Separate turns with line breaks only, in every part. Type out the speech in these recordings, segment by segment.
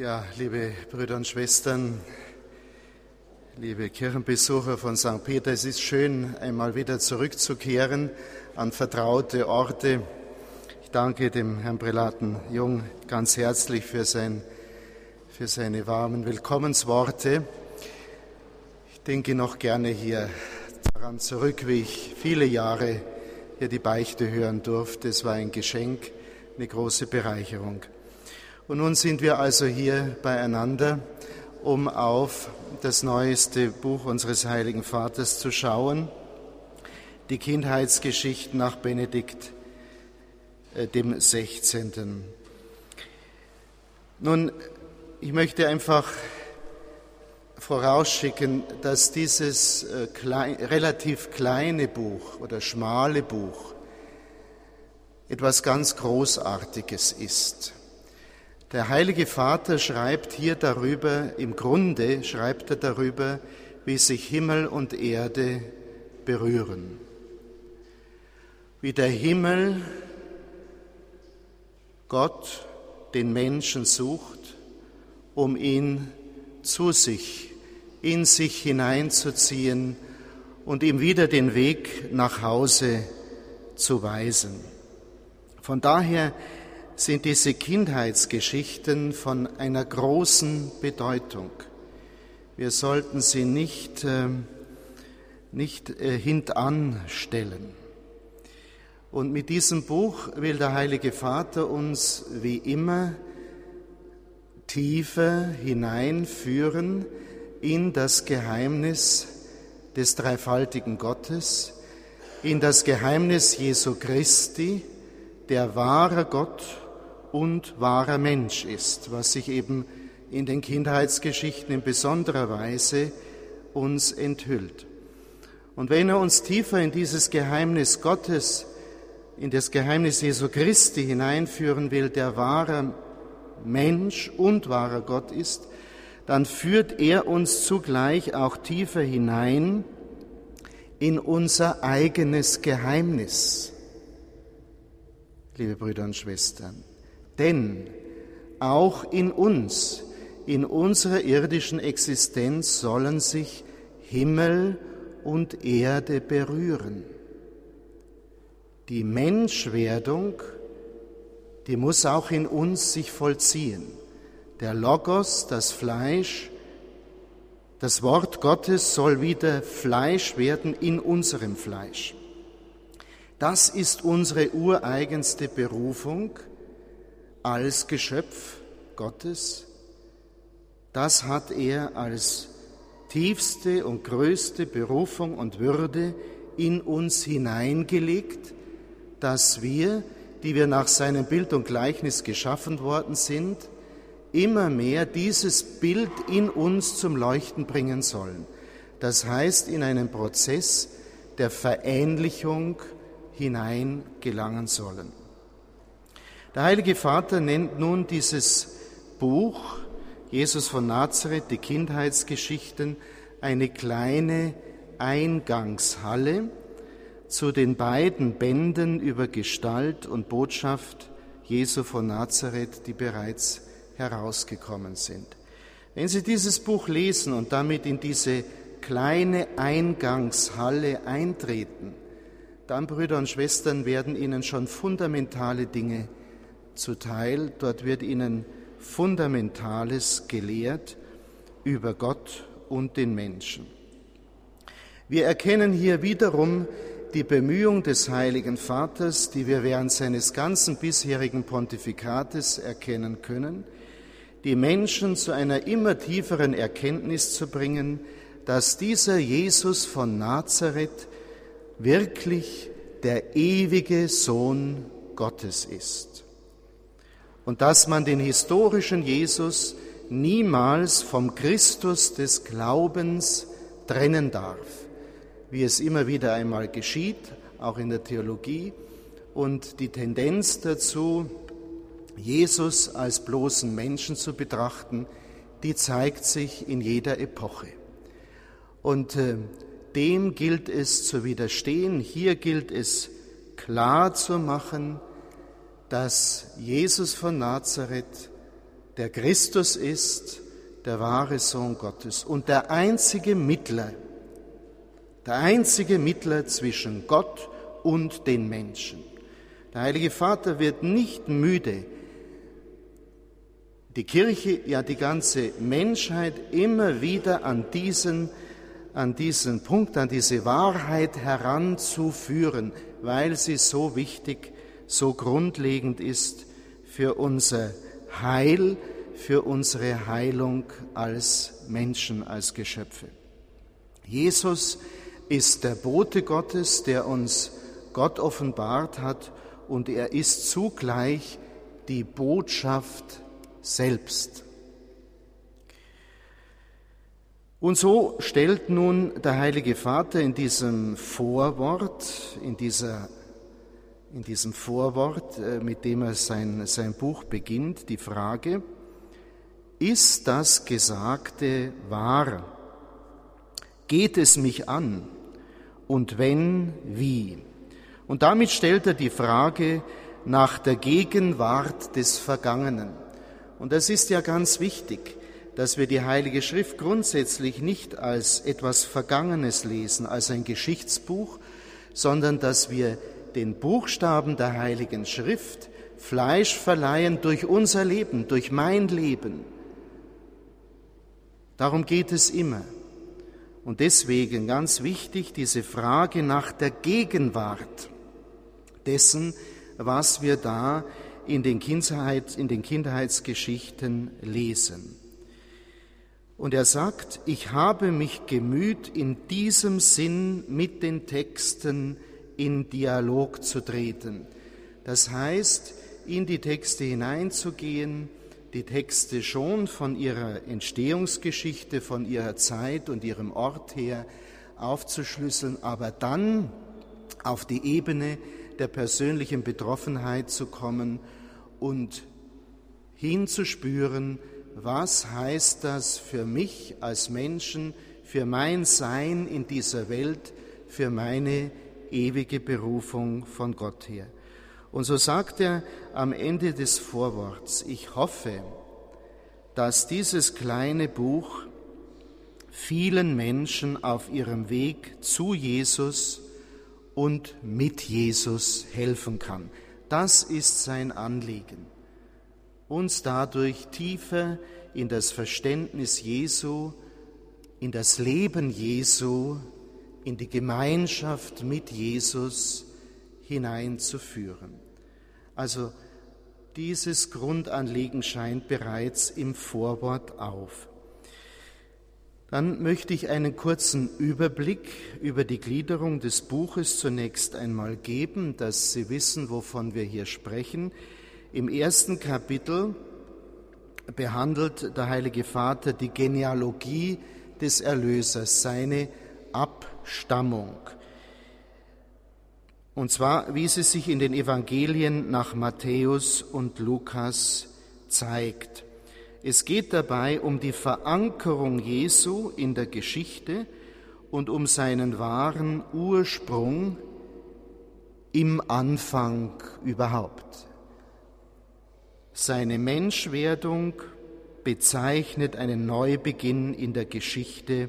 Ja, liebe Brüder und Schwestern, liebe Kirchenbesucher von St. Peter, es ist schön, einmal wieder zurückzukehren an vertraute Orte. Ich danke dem Herrn Prälaten Jung ganz herzlich für, sein, für seine warmen Willkommensworte. Ich denke noch gerne hier daran zurück, wie ich viele Jahre hier die Beichte hören durfte. Es war ein Geschenk, eine große Bereicherung. Und nun sind wir also hier beieinander, um auf das neueste Buch unseres heiligen Vaters zu schauen, die Kindheitsgeschichten nach Benedikt äh, dem 16. Nun, ich möchte einfach vorausschicken, dass dieses äh, klein, relativ kleine Buch oder schmale Buch etwas ganz Großartiges ist. Der Heilige Vater schreibt hier darüber, im Grunde schreibt er darüber, wie sich Himmel und Erde berühren. Wie der Himmel Gott den Menschen sucht, um ihn zu sich, in sich hineinzuziehen und ihm wieder den Weg nach Hause zu weisen. Von daher sind diese Kindheitsgeschichten von einer großen Bedeutung. Wir sollten sie nicht, äh, nicht äh, hintanstellen. Und mit diesem Buch will der Heilige Vater uns wie immer tiefer hineinführen in das Geheimnis des dreifaltigen Gottes, in das Geheimnis Jesu Christi, der wahre Gott und wahrer Mensch ist, was sich eben in den Kindheitsgeschichten in besonderer Weise uns enthüllt. Und wenn er uns tiefer in dieses Geheimnis Gottes, in das Geheimnis Jesu Christi hineinführen will, der wahrer Mensch und wahrer Gott ist, dann führt er uns zugleich auch tiefer hinein in unser eigenes Geheimnis, liebe Brüder und Schwestern. Denn auch in uns, in unserer irdischen Existenz sollen sich Himmel und Erde berühren. Die Menschwerdung, die muss auch in uns sich vollziehen. Der Logos, das Fleisch, das Wort Gottes soll wieder Fleisch werden in unserem Fleisch. Das ist unsere ureigenste Berufung als Geschöpf Gottes, das hat er als tiefste und größte Berufung und Würde in uns hineingelegt, dass wir, die wir nach seinem Bild und Gleichnis geschaffen worden sind, immer mehr dieses Bild in uns zum Leuchten bringen sollen. Das heißt, in einen Prozess der Verähnlichung hineingelangen sollen. Der Heilige Vater nennt nun dieses Buch Jesus von Nazareth, die Kindheitsgeschichten, eine kleine Eingangshalle zu den beiden Bänden über Gestalt und Botschaft Jesu von Nazareth, die bereits herausgekommen sind. Wenn Sie dieses Buch lesen und damit in diese kleine Eingangshalle eintreten, dann, Brüder und Schwestern, werden Ihnen schon fundamentale Dinge zuteil. Dort wird ihnen Fundamentales gelehrt über Gott und den Menschen. Wir erkennen hier wiederum die Bemühung des Heiligen Vaters, die wir während seines ganzen bisherigen Pontifikates erkennen können, die Menschen zu einer immer tieferen Erkenntnis zu bringen, dass dieser Jesus von Nazareth wirklich der ewige Sohn Gottes ist und dass man den historischen Jesus niemals vom Christus des Glaubens trennen darf, wie es immer wieder einmal geschieht, auch in der Theologie, und die Tendenz dazu, Jesus als bloßen Menschen zu betrachten, die zeigt sich in jeder Epoche. Und äh, dem gilt es zu widerstehen, hier gilt es klar zu machen, dass Jesus von Nazareth der Christus ist, der wahre Sohn Gottes und der einzige Mittler, der einzige Mittler zwischen Gott und den Menschen. Der Heilige Vater wird nicht müde, die Kirche, ja die ganze Menschheit immer wieder an diesen, an diesen Punkt, an diese Wahrheit heranzuführen, weil sie so wichtig, so grundlegend ist für unser Heil, für unsere Heilung als Menschen, als Geschöpfe. Jesus ist der Bote Gottes, der uns Gott offenbart hat und er ist zugleich die Botschaft selbst. Und so stellt nun der Heilige Vater in diesem Vorwort, in, dieser, in diesem Vorwort, äh, mit dem er sein, sein Buch beginnt, die Frage, ist das Gesagte wahr? Geht es mich an? Und wenn, wie? Und damit stellt er die Frage nach der Gegenwart des Vergangenen. Und das ist ja ganz wichtig, dass wir die Heilige Schrift grundsätzlich nicht als etwas Vergangenes lesen, als ein Geschichtsbuch, sondern dass wir den Buchstaben der Heiligen Schrift Fleisch verleihen durch unser Leben, durch mein Leben. Darum geht es immer. Und deswegen ganz wichtig diese Frage nach der Gegenwart dessen, was wir da in den, Kindheit, in den Kindheitsgeschichten lesen. Und er sagt, ich habe mich gemüht, in diesem Sinn mit den Texten in Dialog zu treten. Das heißt, in die Texte hineinzugehen, die Texte schon von ihrer Entstehungsgeschichte, von ihrer Zeit und ihrem Ort her aufzuschlüsseln, aber dann auf die Ebene der persönlichen Betroffenheit zu kommen und hinzuspüren, was heißt das für mich als Menschen, für mein Sein in dieser Welt, für meine ewige Berufung von Gott her. Und so sagt er am Ende des Vorworts, ich hoffe, dass dieses kleine Buch vielen Menschen auf ihrem Weg zu Jesus und mit Jesus helfen kann. Das ist sein Anliegen, uns dadurch tiefer in das Verständnis Jesu, in das Leben Jesu, in die Gemeinschaft mit Jesus hineinzuführen. Also dieses Grundanliegen scheint bereits im Vorwort auf. Dann möchte ich einen kurzen Überblick über die Gliederung des Buches zunächst einmal geben, dass Sie wissen, wovon wir hier sprechen. Im ersten Kapitel behandelt der Heilige Vater die Genealogie des Erlösers, seine Abstammung. Und zwar, wie sie sich in den Evangelien nach Matthäus und Lukas zeigt. Es geht dabei um die Verankerung Jesu in der Geschichte und um seinen wahren Ursprung im Anfang überhaupt. Seine Menschwerdung bezeichnet einen Neubeginn in der Geschichte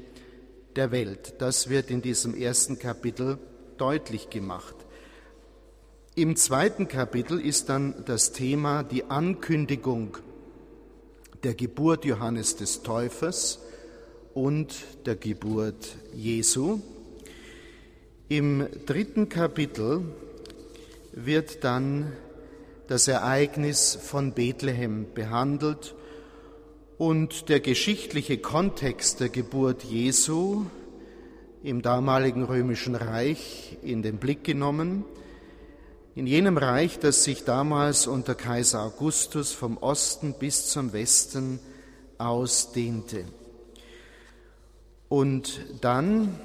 der Welt. Das wird in diesem ersten Kapitel deutlich gemacht. Im zweiten Kapitel ist dann das Thema die Ankündigung der Geburt Johannes des Täufers und der Geburt Jesu. Im dritten Kapitel wird dann das Ereignis von Bethlehem behandelt und der geschichtliche Kontext der Geburt Jesu im damaligen römischen Reich in den Blick genommen in jenem Reich, das sich damals unter Kaiser Augustus vom Osten bis zum Westen ausdehnte. Und dann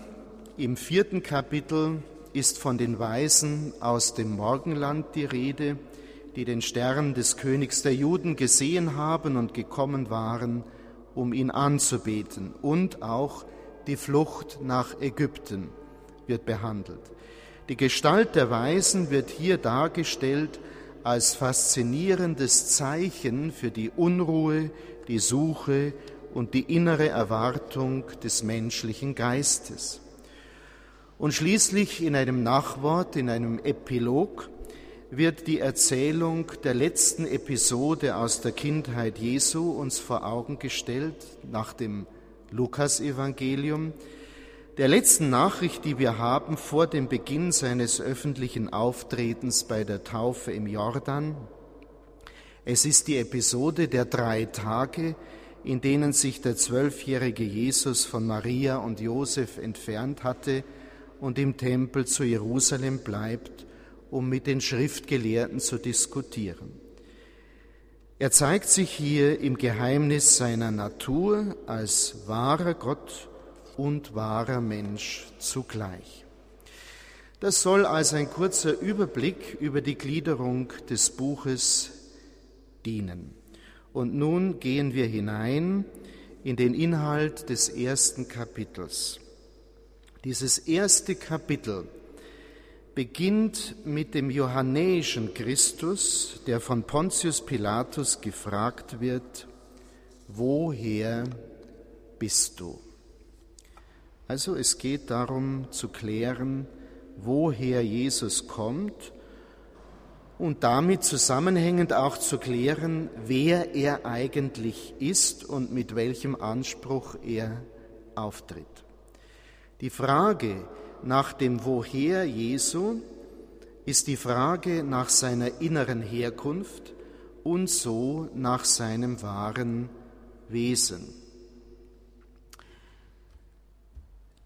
im vierten Kapitel ist von den Weisen aus dem Morgenland die Rede, die den Stern des Königs der Juden gesehen haben und gekommen waren, um ihn anzubeten. Und auch die Flucht nach Ägypten wird behandelt. Die Gestalt der Weisen wird hier dargestellt als faszinierendes Zeichen für die Unruhe, die Suche und die innere Erwartung des menschlichen Geistes. Und schließlich in einem Nachwort, in einem Epilog, wird die Erzählung der letzten Episode aus der Kindheit Jesu uns vor Augen gestellt, nach dem Lukasevangelium, der letzten Nachricht, die wir haben vor dem Beginn seines öffentlichen Auftretens bei der Taufe im Jordan. Es ist die Episode der drei Tage, in denen sich der zwölfjährige Jesus von Maria und Josef entfernt hatte und im Tempel zu Jerusalem bleibt, um mit den Schriftgelehrten zu diskutieren. Er zeigt sich hier im Geheimnis seiner Natur als wahrer Gott und wahrer Mensch zugleich. Das soll als ein kurzer Überblick über die Gliederung des Buches dienen. Und nun gehen wir hinein in den Inhalt des ersten Kapitels. Dieses erste Kapitel beginnt mit dem johannäischen Christus, der von Pontius Pilatus gefragt wird, woher bist du? Also es geht darum zu klären, woher Jesus kommt und damit zusammenhängend auch zu klären, wer er eigentlich ist und mit welchem Anspruch er auftritt. Die Frage nach dem Woher Jesu ist die Frage nach seiner inneren Herkunft und so nach seinem wahren Wesen.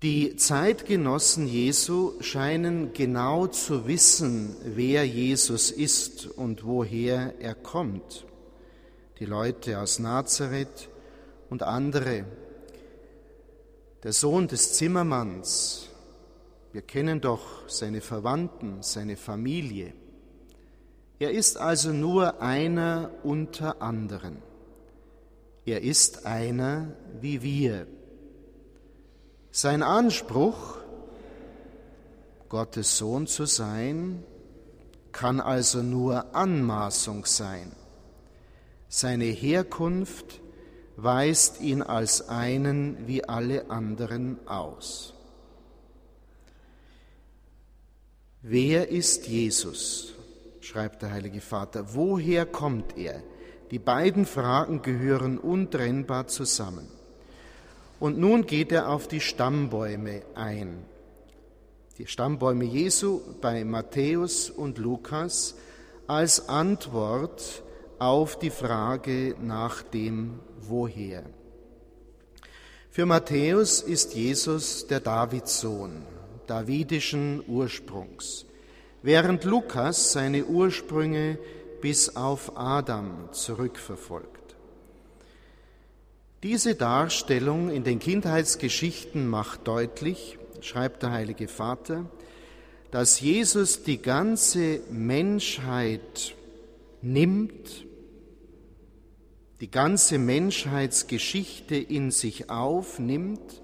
Die Zeitgenossen Jesu scheinen genau zu wissen, wer Jesus ist und woher er kommt. Die Leute aus Nazareth und andere. Der Sohn des Zimmermanns, wir kennen doch seine Verwandten, seine Familie. Er ist also nur einer unter anderen. Er ist einer wie wir. Sein Anspruch, Gottes Sohn zu sein, kann also nur Anmaßung sein. Seine Herkunft weist ihn als einen wie alle anderen aus. Wer ist Jesus? schreibt der Heilige Vater. Woher kommt er? Die beiden Fragen gehören untrennbar zusammen. Und nun geht er auf die Stammbäume ein. Die Stammbäume Jesu bei Matthäus und Lukas als Antwort auf die Frage nach dem Woher. Für Matthäus ist Jesus der Davidssohn, davidischen Ursprungs, während Lukas seine Ursprünge bis auf Adam zurückverfolgt. Diese Darstellung in den Kindheitsgeschichten macht deutlich, schreibt der Heilige Vater, dass Jesus die ganze Menschheit nimmt, die ganze Menschheitsgeschichte in sich aufnimmt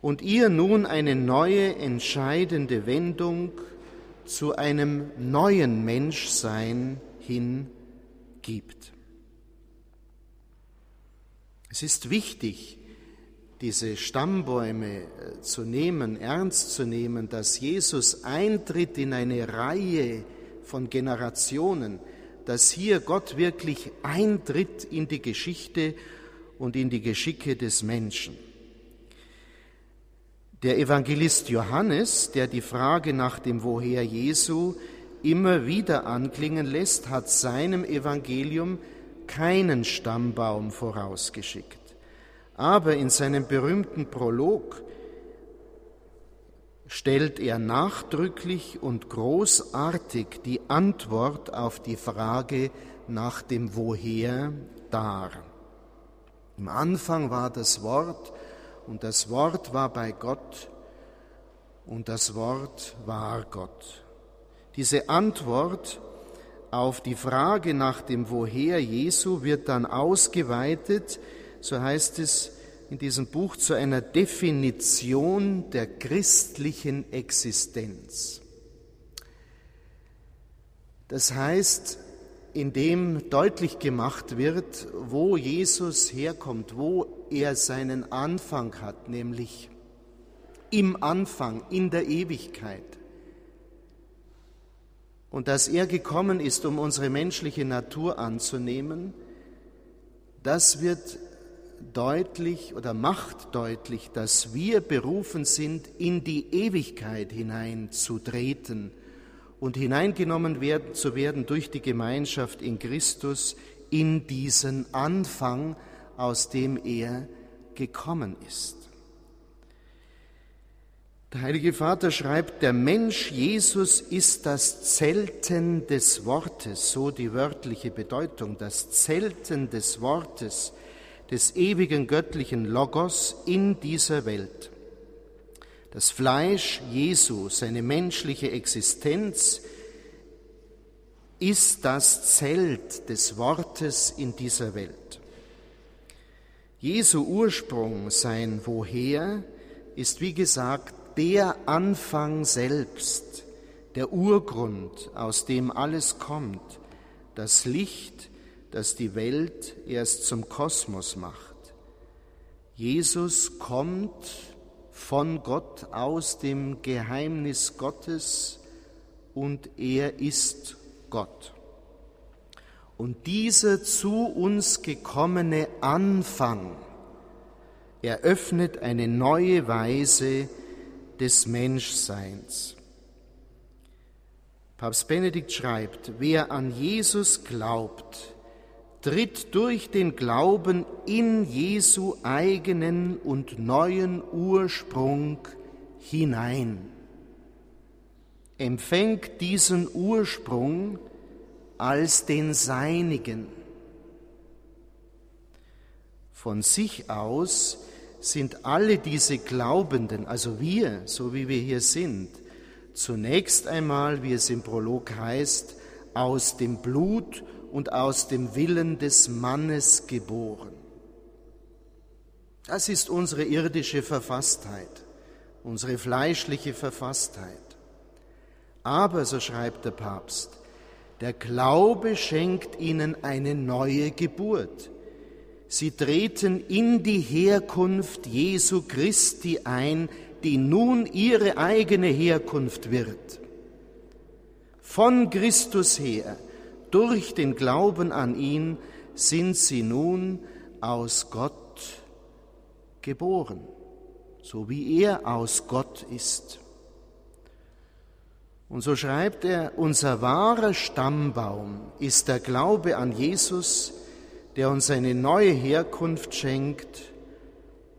und ihr nun eine neue, entscheidende Wendung zu einem neuen Menschsein hin gibt. Es ist wichtig, diese Stammbäume äh, zu nehmen, ernst zu nehmen, dass Jesus eintritt in eine Reihe von Generationen, dass hier Gott wirklich eintritt in die Geschichte und in die Geschicke des Menschen. Der Evangelist Johannes, der die Frage nach dem Woher Jesu immer wieder anklingen lässt, hat seinem Evangelium keinen Stammbaum vorausgeschickt. Aber in seinem berühmten Prolog stellt er nachdrücklich und großartig die Antwort auf die Frage nach dem Woher dar. Im Anfang war das Wort und das Wort war bei Gott und das Wort war Gott. Diese Antwort auf die Frage nach dem Woher Jesu wird dann ausgeweitet, so heißt es in diesem Buch, zu einer Definition der christlichen Existenz. Das heißt, indem deutlich gemacht wird, wo Jesus herkommt, wo er seinen Anfang hat, nämlich im Anfang, in der Ewigkeit. Und dass er gekommen ist, um unsere menschliche Natur anzunehmen, das wird deutlich oder macht deutlich, dass wir berufen sind, in die Ewigkeit hineinzutreten und hineingenommen werden, zu werden durch die Gemeinschaft in Christus in diesen Anfang, aus dem er gekommen ist. Der Heilige Vater schreibt, der Mensch Jesus ist das Zelten des Wortes, so die wörtliche Bedeutung, das Zelten des Wortes, des ewigen göttlichen Logos in dieser Welt. Das Fleisch Jesu, seine menschliche Existenz, ist das Zelt des Wortes in dieser Welt. Jesu Ursprung, sein Woher, ist wie gesagt der Anfang selbst, der Urgrund, aus dem alles kommt, das Licht, das die Welt erst zum Kosmos macht. Jesus kommt von Gott aus dem Geheimnis Gottes und er ist Gott. Und dieser zu uns gekommene Anfang eröffnet eine neue Weise des Menschseins. Papst Benedikt schreibt, wer an Jesus glaubt, tritt durch den Glauben in Jesu eigenen und neuen Ursprung hinein, empfängt diesen Ursprung als den seinigen. Von sich aus sind alle diese Glaubenden, also wir, so wie wir hier sind, zunächst einmal, wie es im Prolog heißt, aus dem Blut und aus dem Willen des Mannes geboren. Das ist unsere irdische Verfasstheit, unsere fleischliche Verfasstheit. Aber, so schreibt der Papst, der Glaube schenkt ihnen eine neue Geburt. Sie treten in die Herkunft Jesu Christi ein, die nun ihre eigene Herkunft wird. Von Christus her durch den Glauben an ihn sind sie nun aus Gott geboren, so wie er aus Gott ist. Und so schreibt er, unser wahrer Stammbaum ist der Glaube an Jesus, der uns eine neue Herkunft schenkt,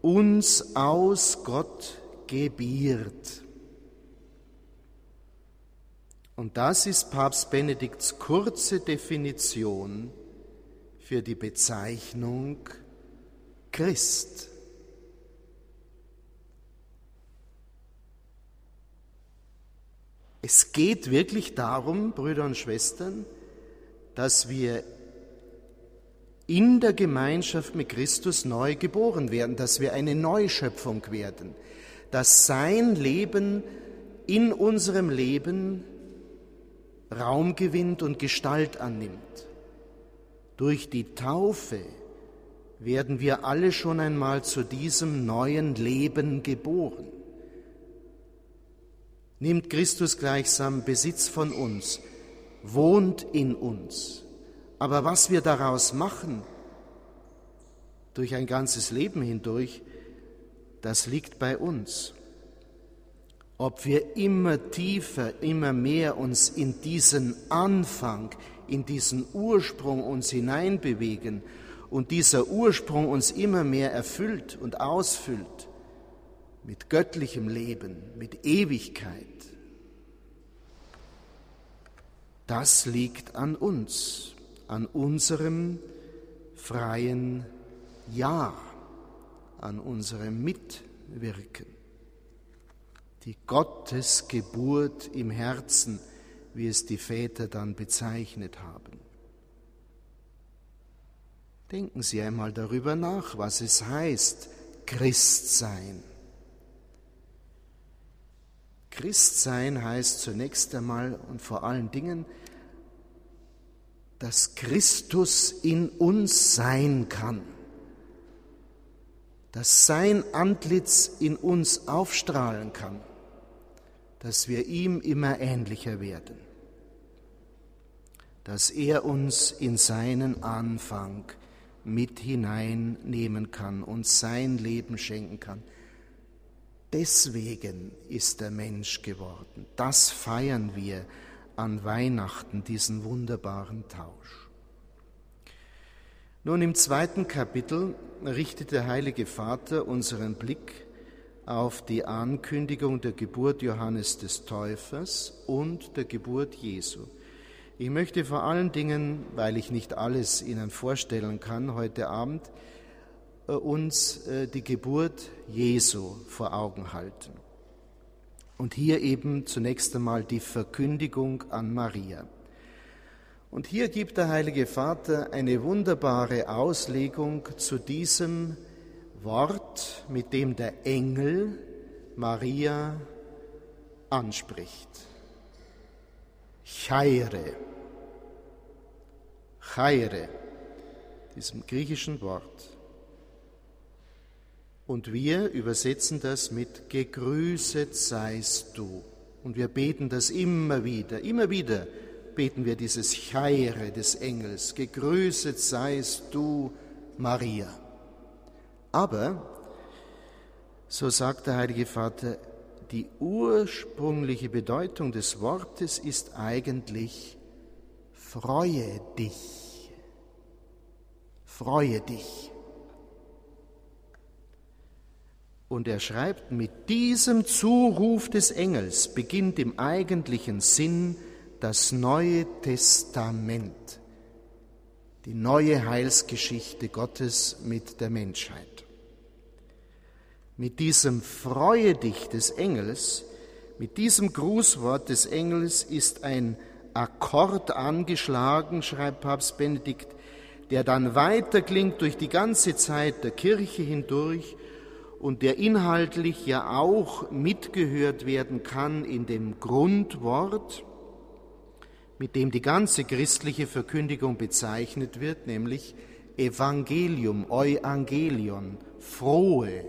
uns aus Gott gebiert. Und das ist Papst Benedikts kurze Definition für die Bezeichnung Christ. Es geht wirklich darum, Brüder und Schwestern, dass wir in der Gemeinschaft mit Christus neu geboren werden, dass wir eine Neuschöpfung werden, dass sein Leben in unserem Leben Raum gewinnt und Gestalt annimmt. Durch die Taufe werden wir alle schon einmal zu diesem neuen Leben geboren. Nimmt Christus gleichsam Besitz von uns, wohnt in uns. Aber was wir daraus machen, durch ein ganzes Leben hindurch, das liegt bei uns ob wir immer tiefer, immer mehr uns in diesen Anfang, in diesen Ursprung uns hineinbewegen und dieser Ursprung uns immer mehr erfüllt und ausfüllt mit göttlichem Leben, mit Ewigkeit. Das liegt an uns, an unserem freien Ja, an unserem Mitwirken die Gottesgeburt im Herzen, wie es die Väter dann bezeichnet haben. Denken Sie einmal darüber nach, was es heißt, Christ sein. Christ sein heißt zunächst einmal und vor allen Dingen dass Christus in uns sein kann, dass sein Antlitz in uns aufstrahlen kann, dass wir ihm immer ähnlicher werden, dass er uns in seinen Anfang mit hineinnehmen kann, uns sein Leben schenken kann. Deswegen ist der Mensch geworden. Das feiern wir an Weihnachten, diesen wunderbaren Tausch. Nun im zweiten Kapitel richtet der Heilige Vater unseren Blick auf die Ankündigung der Geburt Johannes des Täufers und der Geburt Jesu. Ich möchte vor allen Dingen, weil ich nicht alles Ihnen vorstellen kann heute Abend, äh, uns äh, die Geburt Jesu vor Augen halten. Und hier eben zunächst einmal die Verkündigung an Maria. Und hier gibt der Heilige Vater eine wunderbare Auslegung zu diesem Wort, mit dem der Engel Maria anspricht. Chaire. Chaire, diesem griechischen Wort. Und wir übersetzen das mit Gegrüßet seist du. Und wir beten das immer wieder, immer wieder beten wir dieses Chaire des Engels. Gegrüßet seist du, Maria. Aber, so sagt der Heilige Vater, die ursprüngliche Bedeutung des Wortes ist eigentlich freue dich, freue dich. Und er schreibt, mit diesem Zuruf des Engels beginnt im eigentlichen Sinn das Neue Testament, die neue Heilsgeschichte Gottes mit der Menschheit. Mit diesem Freue dich des Engels, mit diesem Grußwort des Engels ist ein Akkord angeschlagen, schreibt Papst Benedikt, der dann weiterklingt durch die ganze Zeit der Kirche hindurch und der inhaltlich ja auch mitgehört werden kann in dem Grundwort, mit dem die ganze christliche Verkündigung bezeichnet wird, nämlich Evangelium, Euangelion, frohe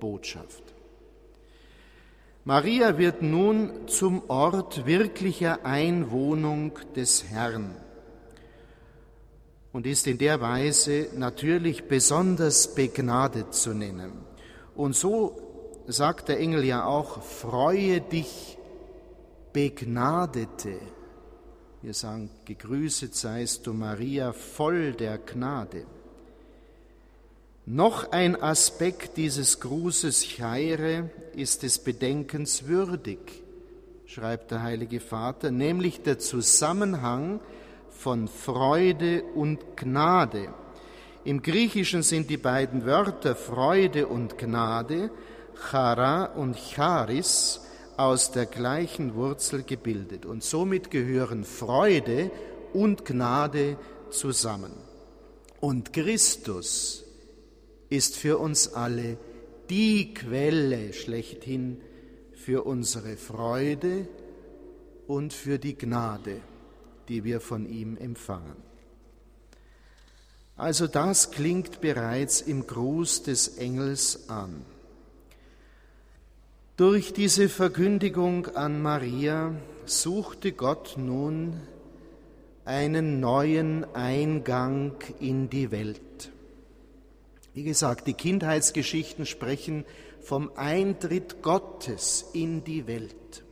Botschaft. Maria wird nun zum Ort wirklicher Einwohnung des Herrn und ist in der Weise natürlich besonders begnadet zu nennen. Und so sagt der Engel ja auch, freue dich, Begnadete. Wir sagen, gegrüßet seist du Maria, voll der Gnade. Noch ein Aspekt dieses Grußes Chaire ist des Bedenkens würdig, schreibt der Heilige Vater, nämlich der Zusammenhang von Freude und Gnade. Im Griechischen sind die beiden Wörter Freude und Gnade, Chara und Charis, aus der gleichen Wurzel gebildet. Und somit gehören Freude und Gnade zusammen. Und Christus ist für uns alle die Quelle schlechthin für unsere Freude und für die Gnade, die wir von ihm empfangen. Also das klingt bereits im Gruß des Engels an. Durch diese Verkündigung an Maria suchte Gott nun einen neuen Eingang in die Welt. Wie gesagt, die Kindheitsgeschichten sprechen vom Eintritt Gottes in die Welt.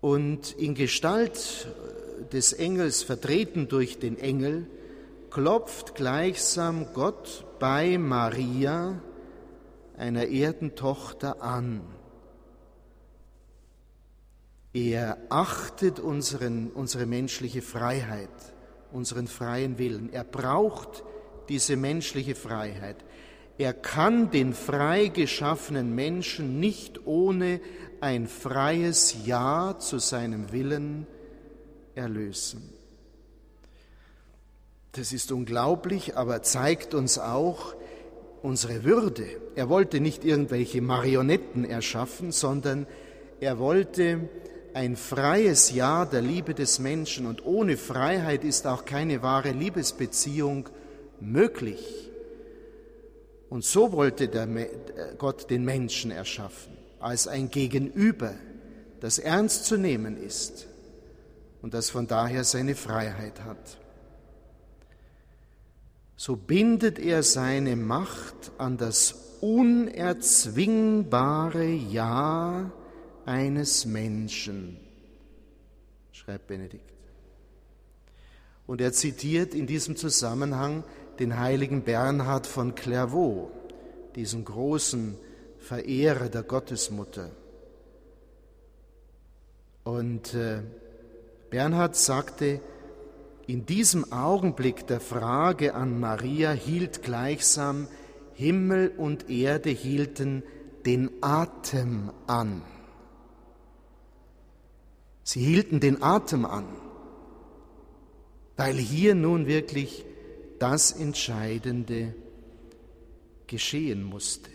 Und in Gestalt des Engels, vertreten durch den Engel, klopft gleichsam Gott bei Maria, einer Erdentochter, an. Er achtet unseren, unsere menschliche Freiheit, unseren freien Willen. Er braucht diese menschliche Freiheit. Er kann den frei geschaffenen Menschen nicht ohne ein freies Ja zu seinem Willen erlösen. Das ist unglaublich, aber zeigt uns auch unsere Würde. Er wollte nicht irgendwelche Marionetten erschaffen, sondern er wollte ein freies Ja der Liebe des Menschen und ohne Freiheit ist auch keine wahre Liebesbeziehung möglich. Und so wollte der Gott den Menschen erschaffen, als ein Gegenüber, das ernst zu nehmen ist und das von daher seine Freiheit hat. So bindet er seine Macht an das unerzwingbare Ja eines Menschen, schreibt Benedikt. Und er zitiert in diesem Zusammenhang den heiligen Bernhard von Clairvaux, diesen großen Verehrer der Gottesmutter. Und äh, Bernhard sagte, in diesem Augenblick der Frage an Maria hielt gleichsam Himmel und Erde hielten den Atem an. Sie hielten den Atem an, weil hier nun wirklich das Entscheidende geschehen musste.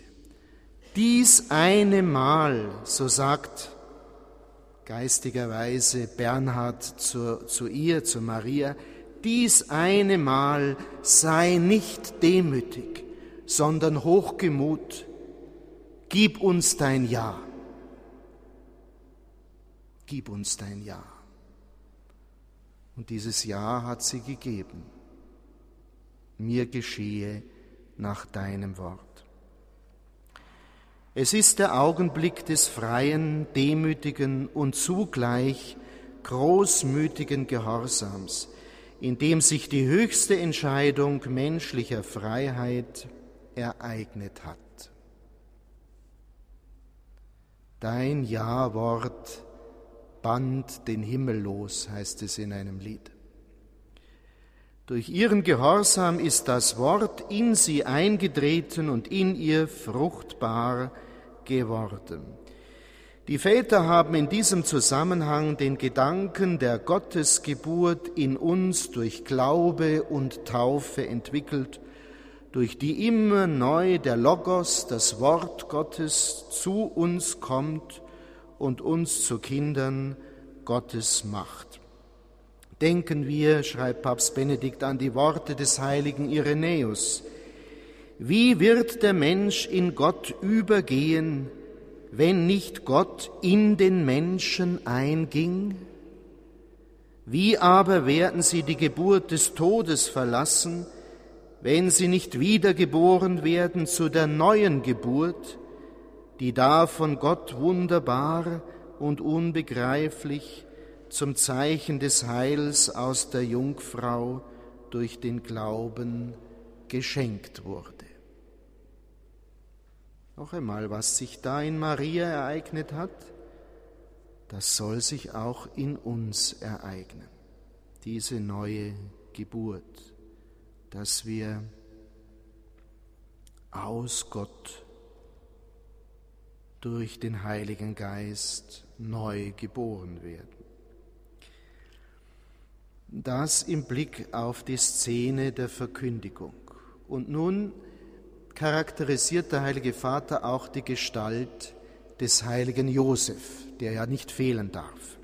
Dies eine Mal, so sagt geistigerweise Bernhard zu, zu ihr, zu Maria, dies eine Mal sei nicht demütig, sondern hochgemut, gib uns dein Ja gib uns dein Ja. Und dieses Ja hat sie gegeben. Mir geschehe nach deinem Wort. Es ist der Augenblick des freien, demütigen und zugleich großmütigen Gehorsams, in dem sich die höchste Entscheidung menschlicher Freiheit ereignet hat. Dein Ja-Wort band den Himmel los, heißt es in einem Lied. Durch ihren Gehorsam ist das Wort in sie eingetreten und in ihr fruchtbar geworden. Die Väter haben in diesem Zusammenhang den Gedanken der Gottesgeburt in uns durch Glaube und Taufe entwickelt, durch die immer neu der Logos, das Wort Gottes, zu uns kommt und uns zu Kindern Gottes macht. Denken wir, schreibt Papst Benedikt, an die Worte des heiligen Irenäus. Wie wird der Mensch in Gott übergehen, wenn nicht Gott in den Menschen einging? Wie aber werden sie die Geburt des Todes verlassen, wenn sie nicht wiedergeboren werden zu der neuen Geburt, die da von Gott wunderbar und unbegreiflich zum Zeichen des Heils aus der Jungfrau durch den Glauben geschenkt wurde. Noch einmal, was sich da in Maria ereignet hat, das soll sich auch in uns ereignen, diese neue Geburt, dass wir aus Gott durch den Heiligen Geist neu geboren werden. Das im Blick auf die Szene der Verkündigung. Und nun charakterisiert der Heilige Vater auch die Gestalt des heiligen Josef, der ja nicht fehlen darf.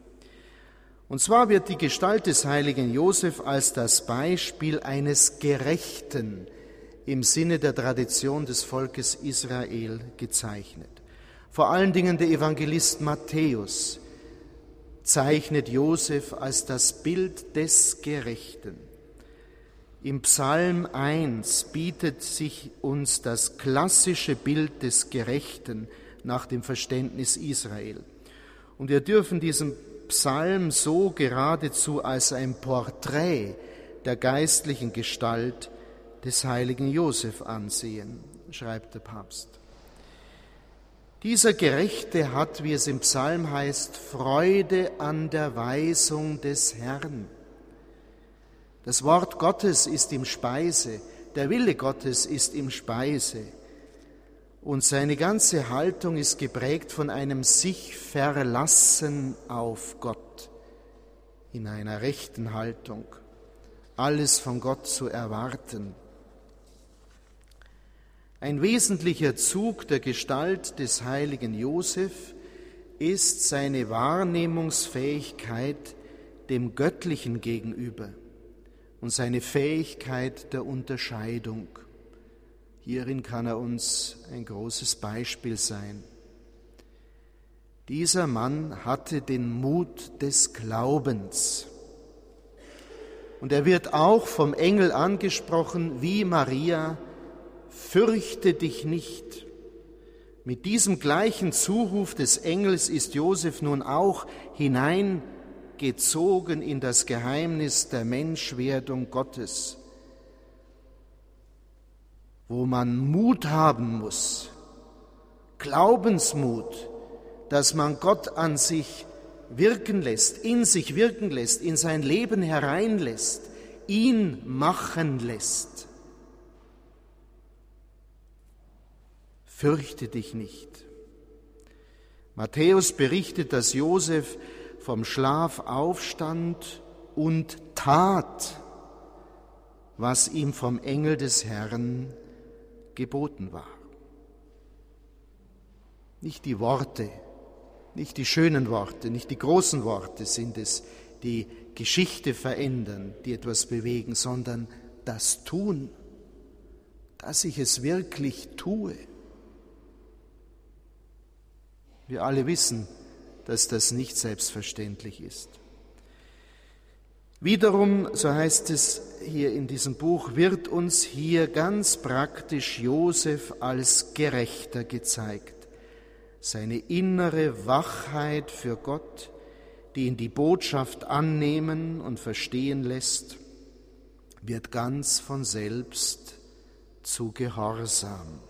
Und zwar wird die Gestalt des heiligen Josef als das Beispiel eines Gerechten im Sinne der Tradition des Volkes Israel gezeichnet. Vor allen Dingen der Evangelist Matthäus zeichnet Josef als das Bild des Gerechten. Im Psalm 1 bietet sich uns das klassische Bild des Gerechten nach dem Verständnis Israel. Und wir dürfen diesen Psalm so geradezu als ein Porträt der geistlichen Gestalt des heiligen Josef ansehen, schreibt der Papst. Dieser Gerechte hat, wie es im Psalm heißt, Freude an der Weisung des Herrn. Das Wort Gottes ist ihm Speise, der Wille Gottes ist ihm Speise. Und seine ganze Haltung ist geprägt von einem sich verlassen auf Gott, in einer rechten Haltung, alles von Gott zu erwarten. Ein wesentlicher Zug der Gestalt des heiligen Josef ist seine Wahrnehmungsfähigkeit dem Göttlichen gegenüber und seine Fähigkeit der Unterscheidung. Hierin kann er uns ein großes Beispiel sein. Dieser Mann hatte den Mut des Glaubens. Und er wird auch vom Engel angesprochen, wie Maria, fürchte dich nicht. Mit diesem gleichen Zuruf des Engels ist Josef nun auch hineingezogen in das Geheimnis der Menschwerdung Gottes, wo man Mut haben muss, Glaubensmut, dass man Gott an sich wirken lässt, in sich wirken lässt, in sein Leben hereinlässt, ihn machen lässt. Fürchte dich nicht. Matthäus berichtet, dass Josef vom Schlaf aufstand und tat, was ihm vom Engel des Herrn geboten war. Nicht die Worte, nicht die schönen Worte, nicht die großen Worte sind es, die Geschichte verändern, die etwas bewegen, sondern das Tun, dass ich es wirklich tue. Wir alle wissen, dass das nicht selbstverständlich ist. Wiederum, so heißt es hier in diesem Buch, wird uns hier ganz praktisch Josef als Gerechter gezeigt seine innere Wachheit für Gott, die ihn die Botschaft annehmen und verstehen lässt, wird ganz von selbst zu Gehorsam.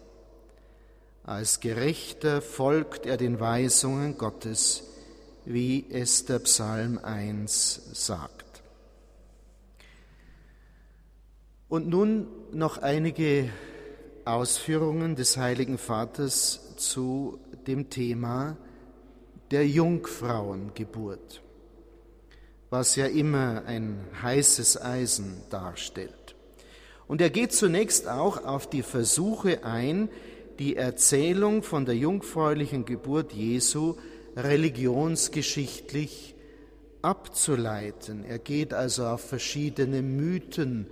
Als Gerechter folgt er den Weisungen Gottes, wie es der Psalm 1 sagt. Und nun noch einige Ausführungen des Heiligen Vaters zu dem Thema der Jungfrauengeburt, was ja immer ein heißes Eisen darstellt. Und er geht zunächst auch auf die Versuche ein, die Erzählung von der jungfräulichen Geburt Jesu religionsgeschichtlich abzuleiten. Er geht also auf verschiedene Mythen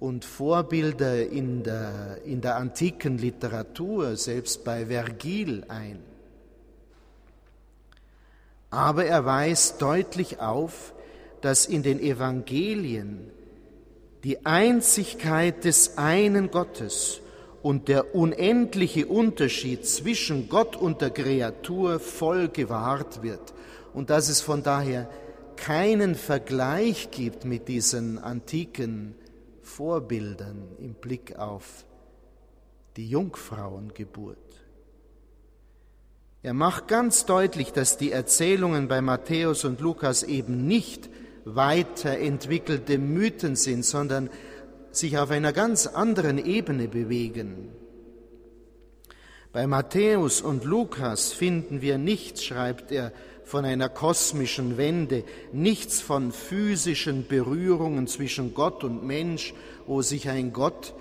und Vorbilder in der, in der antiken Literatur, selbst bei Vergil ein. Aber er weist deutlich auf, dass in den Evangelien die Einzigkeit des einen Gottes und der unendliche Unterschied zwischen Gott und der Kreatur voll gewahrt wird und dass es von daher keinen Vergleich gibt mit diesen antiken Vorbildern im Blick auf die Jungfrauengeburt. Er macht ganz deutlich, dass die Erzählungen bei Matthäus und Lukas eben nicht weiterentwickelte Mythen sind, sondern sich auf einer ganz anderen Ebene bewegen. Bei Matthäus und Lukas finden wir nichts, schreibt er, von einer kosmischen Wende, nichts von physischen Berührungen zwischen Gott und Mensch, wo sich ein Gott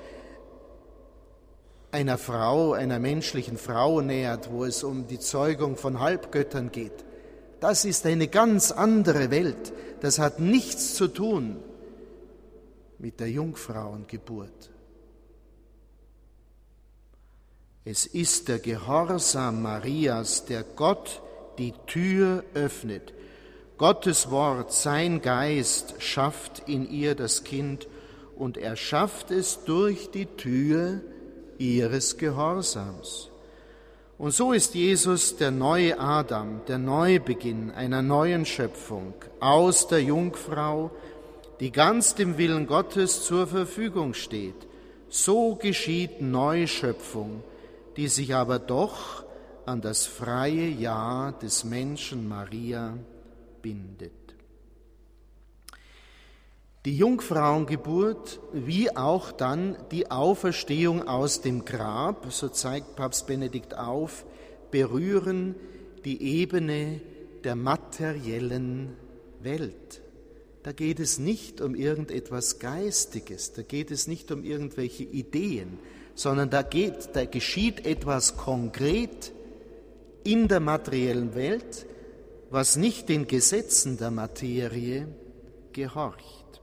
einer Frau, einer menschlichen Frau nähert, wo es um die Zeugung von Halbgöttern geht. Das ist eine ganz andere Welt. Das hat nichts zu tun mit der Jungfrauengeburt. Es ist der Gehorsam Marias, der Gott die Tür öffnet. Gottes Wort, sein Geist schafft in ihr das Kind und er schafft es durch die Tür ihres Gehorsams. Und so ist Jesus der neue Adam, der Neubeginn einer neuen Schöpfung aus der Jungfrau, die ganz dem Willen Gottes zur Verfügung steht. So geschieht Neuschöpfung, die sich aber doch an das freie Ja des Menschen Maria bindet. Die Jungfrauengeburt wie auch dann die Auferstehung aus dem Grab, so zeigt Papst Benedikt auf, berühren die Ebene der materiellen Welt. Da geht es nicht um irgendetwas Geistiges, da geht es nicht um irgendwelche Ideen, sondern da, geht, da geschieht etwas konkret in der materiellen Welt, was nicht den Gesetzen der Materie gehorcht.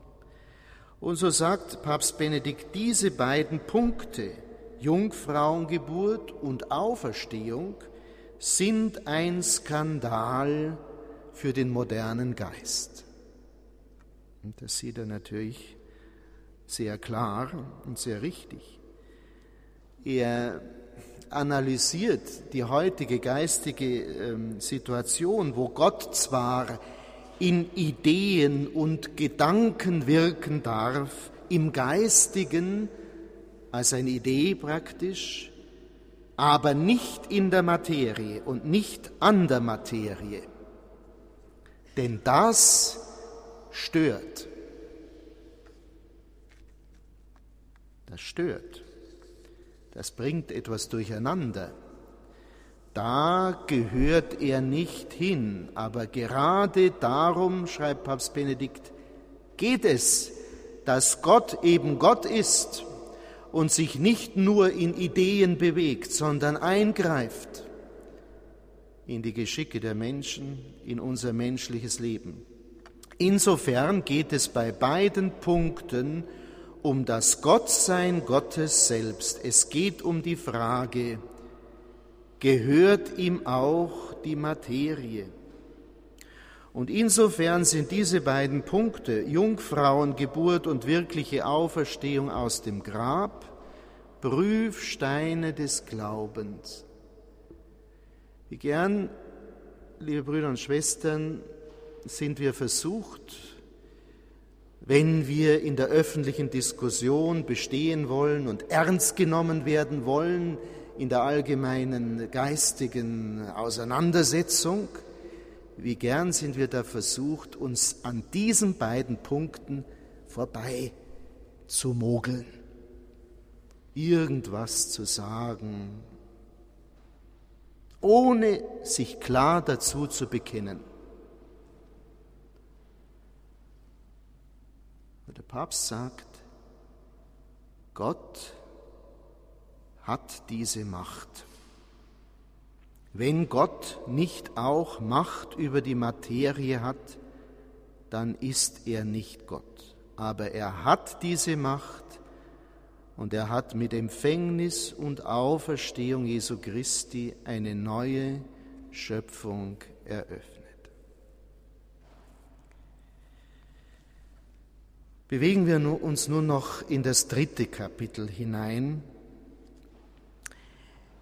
Und so sagt Papst Benedikt, diese beiden Punkte, Jungfrauengeburt und Auferstehung, sind ein Skandal für den modernen Geist. Und das sieht er natürlich sehr klar und sehr richtig. Er analysiert die heutige geistige ähm, Situation, wo Gott zwar in Ideen und Gedanken wirken darf, im Geistigen als eine Idee praktisch, aber nicht in der Materie und nicht an der Materie. Denn das stört. Das stört. Das bringt etwas durcheinander. Da gehört er nicht hin, aber gerade darum, schreibt Papst Benedikt, geht es, dass Gott eben Gott ist und sich nicht nur in Ideen bewegt, sondern eingreift in die Geschicke der Menschen, in unser menschliches Leben. Insofern geht es bei beiden Punkten um das Gottsein Gottes selbst. Es geht um die Frage, gehört ihm auch die Materie? Und insofern sind diese beiden Punkte, Jungfrauengeburt und wirkliche Auferstehung aus dem Grab, Prüfsteine des Glaubens. Wie gern, liebe Brüder und Schwestern, sind wir versucht, wenn wir in der öffentlichen Diskussion bestehen wollen und ernst genommen werden wollen in der allgemeinen geistigen Auseinandersetzung, wie gern sind wir da versucht, uns an diesen beiden Punkten vorbei zu mogeln, irgendwas zu sagen, ohne sich klar dazu zu bekennen. Der Papst sagt, Gott hat diese Macht. Wenn Gott nicht auch Macht über die Materie hat, dann ist er nicht Gott. Aber er hat diese Macht und er hat mit Empfängnis und Auferstehung Jesu Christi eine neue Schöpfung eröffnet. Bewegen wir uns nun noch in das dritte Kapitel hinein.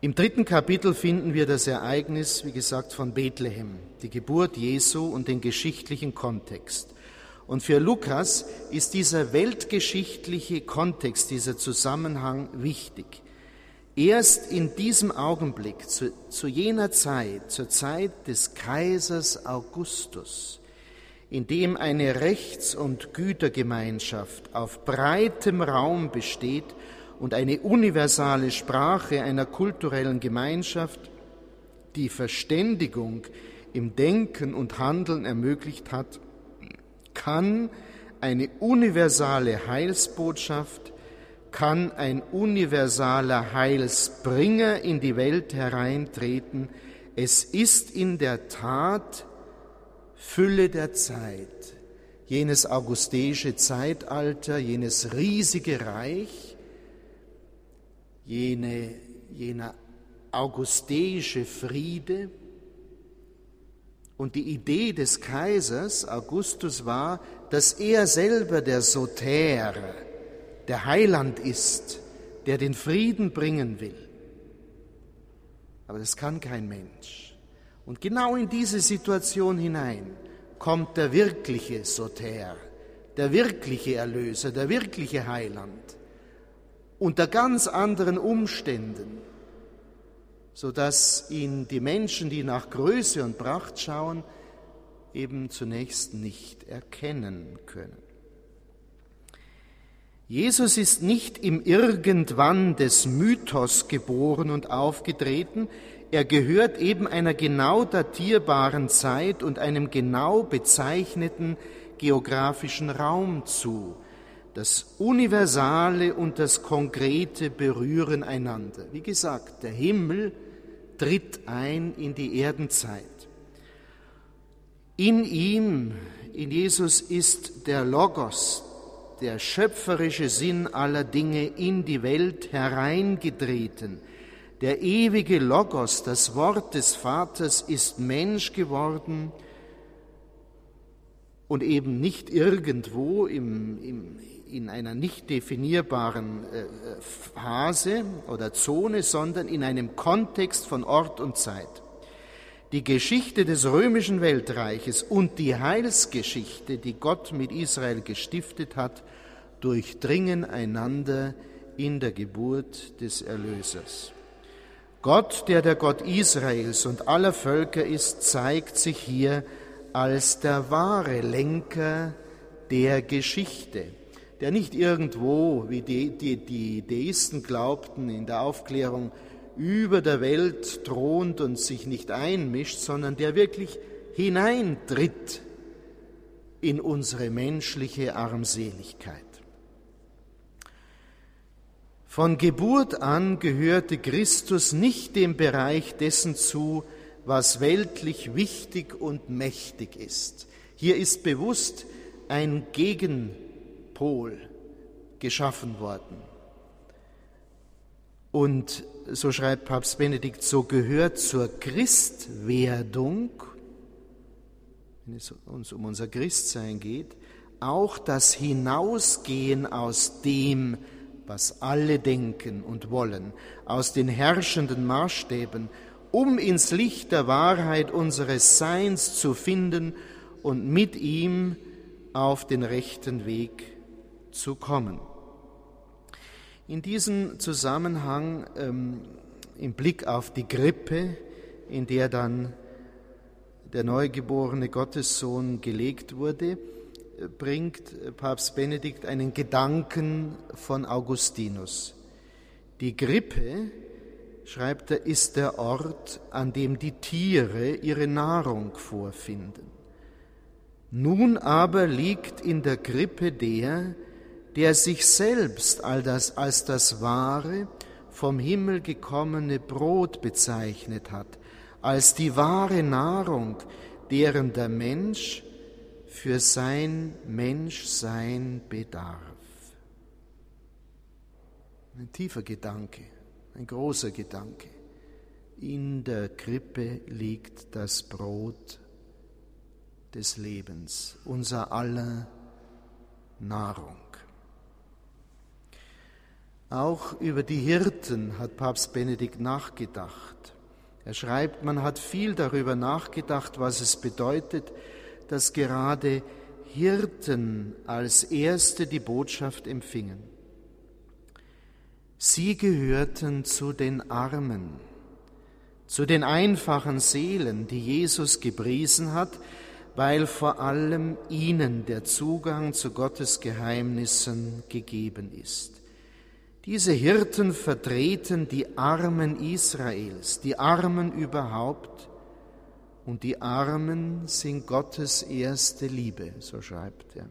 Im dritten Kapitel finden wir das Ereignis, wie gesagt, von Bethlehem, die Geburt Jesu und den geschichtlichen Kontext. Und für Lukas ist dieser weltgeschichtliche Kontext, dieser Zusammenhang wichtig. Erst in diesem Augenblick, zu, zu jener Zeit, zur Zeit des Kaisers Augustus, in dem eine Rechts- und Gütergemeinschaft auf breitem Raum besteht und eine universale Sprache einer kulturellen Gemeinschaft die Verständigung im Denken und Handeln ermöglicht hat, kann eine universale Heilsbotschaft, kann ein universaler Heilsbringer in die Welt hereintreten. Es ist in der Tat Fülle der Zeit, jenes augusteische Zeitalter, jenes riesige Reich, jene, jener augusteische Friede. Und die Idee des Kaisers Augustus war, dass er selber der Soter, der Heiland ist, der den Frieden bringen will. Aber das kann kein Mensch. Und genau in diese Situation hinein kommt der wirkliche Soter, der wirkliche Erlöser, der wirkliche Heiland, unter ganz anderen Umständen, sodass ihn die Menschen, die nach Größe und Pracht schauen, eben zunächst nicht erkennen können. Jesus ist nicht im Irgendwann des Mythos geboren und aufgetreten, er gehört eben einer genau datierbaren Zeit und einem genau bezeichneten geografischen Raum zu. Das Universale und das Konkrete berühren einander. Wie gesagt, der Himmel tritt ein in die Erdenzeit. In ihm, in Jesus ist der Logos, der schöpferische Sinn aller Dinge in die Welt hereingetreten. Der ewige Logos, das Wort des Vaters, ist Mensch geworden und eben nicht irgendwo im, im, in einer nicht definierbaren äh, Phase oder Zone, sondern in einem Kontext von Ort und Zeit. Die Geschichte des römischen Weltreiches und die Heilsgeschichte, die Gott mit Israel gestiftet hat, durchdringen einander in der Geburt des Erlösers. Gott, der der Gott Israels und aller Völker ist, zeigt sich hier als der wahre Lenker der Geschichte der nicht irgendwo, wie die, die, die Deisten glaubten in der Aufklärung, über der Welt thront und sich nicht einmischt, sondern der wirklich hineintritt in unsere menschliche Armseligkeit. Von Geburt an gehörte Christus nicht dem Bereich dessen zu, was weltlich wichtig und mächtig ist. Hier ist bewusst ein Gegen Pol geschaffen worden. Und so schreibt Papst Benedikt, so gehört zur Christwerdung, wenn es uns um unser Christsein geht, auch das Hinausgehen aus dem, was alle denken und wollen, aus den herrschenden Maßstäben, um ins Licht der Wahrheit unseres Seins zu finden und mit ihm auf den rechten Weg zu kommen. In diesem Zusammenhang, ähm, im Blick auf die Grippe, in der dann der neugeborene Gottessohn gelegt wurde, bringt Papst Benedikt einen Gedanken von Augustinus. Die Grippe, schreibt er, ist der Ort, an dem die Tiere ihre Nahrung vorfinden. Nun aber liegt in der Grippe der, der sich selbst als das wahre, vom Himmel gekommene Brot bezeichnet hat, als die wahre Nahrung, deren der Mensch für sein Menschsein bedarf. Ein tiefer Gedanke, ein großer Gedanke. In der Krippe liegt das Brot des Lebens, unser aller Nahrung. Auch über die Hirten hat Papst Benedikt nachgedacht. Er schreibt, man hat viel darüber nachgedacht, was es bedeutet, dass gerade Hirten als Erste die Botschaft empfingen. Sie gehörten zu den Armen, zu den einfachen Seelen, die Jesus gepriesen hat, weil vor allem ihnen der Zugang zu Gottes Geheimnissen gegeben ist. Diese Hirten vertreten die Armen Israels, die Armen überhaupt, und die Armen sind Gottes erste Liebe, so schreibt er,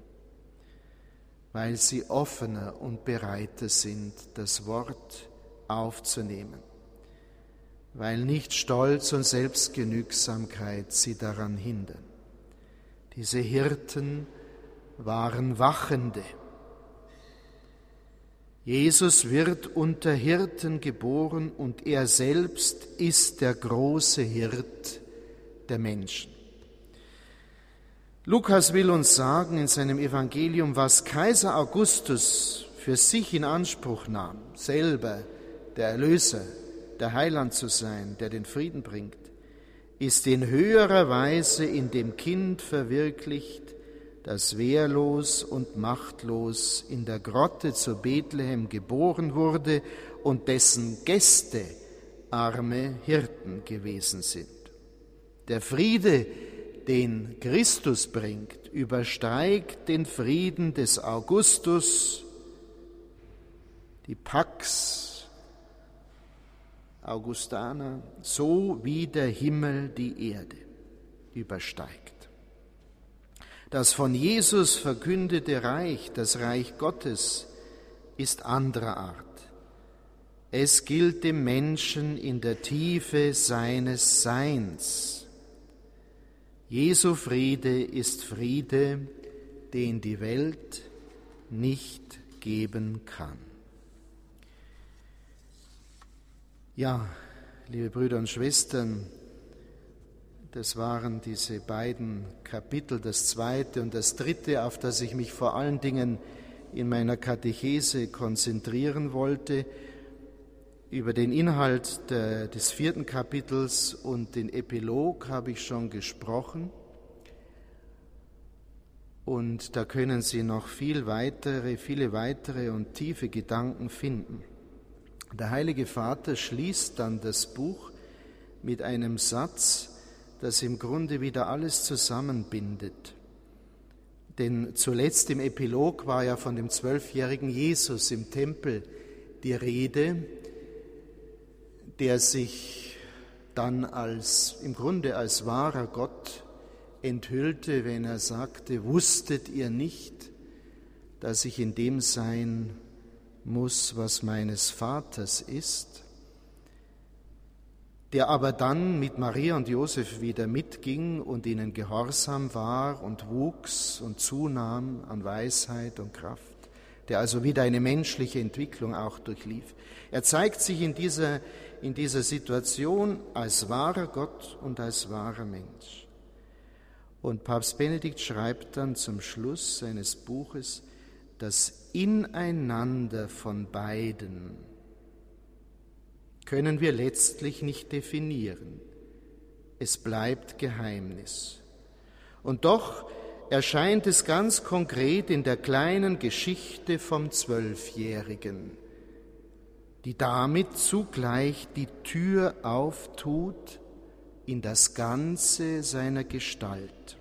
weil sie offener und bereiter sind, das Wort aufzunehmen, weil nicht Stolz und Selbstgenügsamkeit sie daran hindern. Diese Hirten waren Wachende. Jesus wird unter Hirten geboren und er selbst ist der große Hirt der Menschen. Lukas will uns sagen in seinem Evangelium, was Kaiser Augustus für sich in Anspruch nahm, selber der Erlöser, der Heiland zu sein, der den Frieden bringt, ist in höherer Weise in dem Kind verwirklicht, das wehrlos und machtlos in der Grotte zu Bethlehem geboren wurde und dessen Gäste arme Hirten gewesen sind. Der Friede, den Christus bringt, übersteigt den Frieden des Augustus, die Pax Augustana, so wie der Himmel die Erde übersteigt. Das von Jesus verkündete Reich, das Reich Gottes, ist anderer Art. Es gilt dem Menschen in der Tiefe seines Seins. Jesu Friede ist Friede, den die Welt nicht geben kann. Ja, liebe Brüder und Schwestern, das waren diese beiden Kapitel, das zweite und das dritte, auf das ich mich vor allen Dingen in meiner Katechese konzentrieren wollte. Über den Inhalt der, des vierten Kapitels und den Epilog habe ich schon gesprochen. Und da können Sie noch viel weitere, viele weitere und tiefe Gedanken finden. Der Heilige Vater schließt dann das Buch mit einem Satz, das im Grunde wieder alles zusammenbindet. Denn zuletzt im Epilog war ja von dem zwölfjährigen Jesus im Tempel die Rede, der sich dann als im Grunde als wahrer Gott enthüllte, wenn er sagte, wusstet ihr nicht, dass ich in dem sein muss, was meines Vaters ist? der aber dann mit Maria und Josef wieder mitging und ihnen gehorsam war und wuchs und zunahm an Weisheit und Kraft, der also wieder eine menschliche Entwicklung auch durchlief. Er zeigt sich in dieser, in dieser Situation als wahrer Gott und als wahrer Mensch. Und Papst Benedikt schreibt dann zum Schluss seines Buches, das Ineinander von beiden können wir letztlich nicht definieren. Es bleibt Geheimnis. Und doch erscheint es ganz konkret in der kleinen Geschichte vom Zwölfjährigen, die damit zugleich die Tür auftut in das Ganze seiner Gestalt,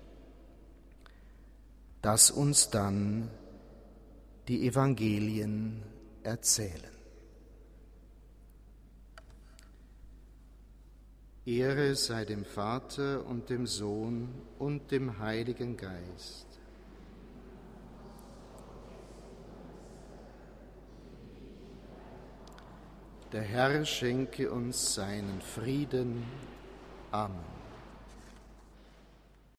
das uns dann die Evangelien erzählen. Ehre sei dem Vater und dem Sohn und dem Heiligen Geist. Der Herr schenke uns seinen Frieden. Amen.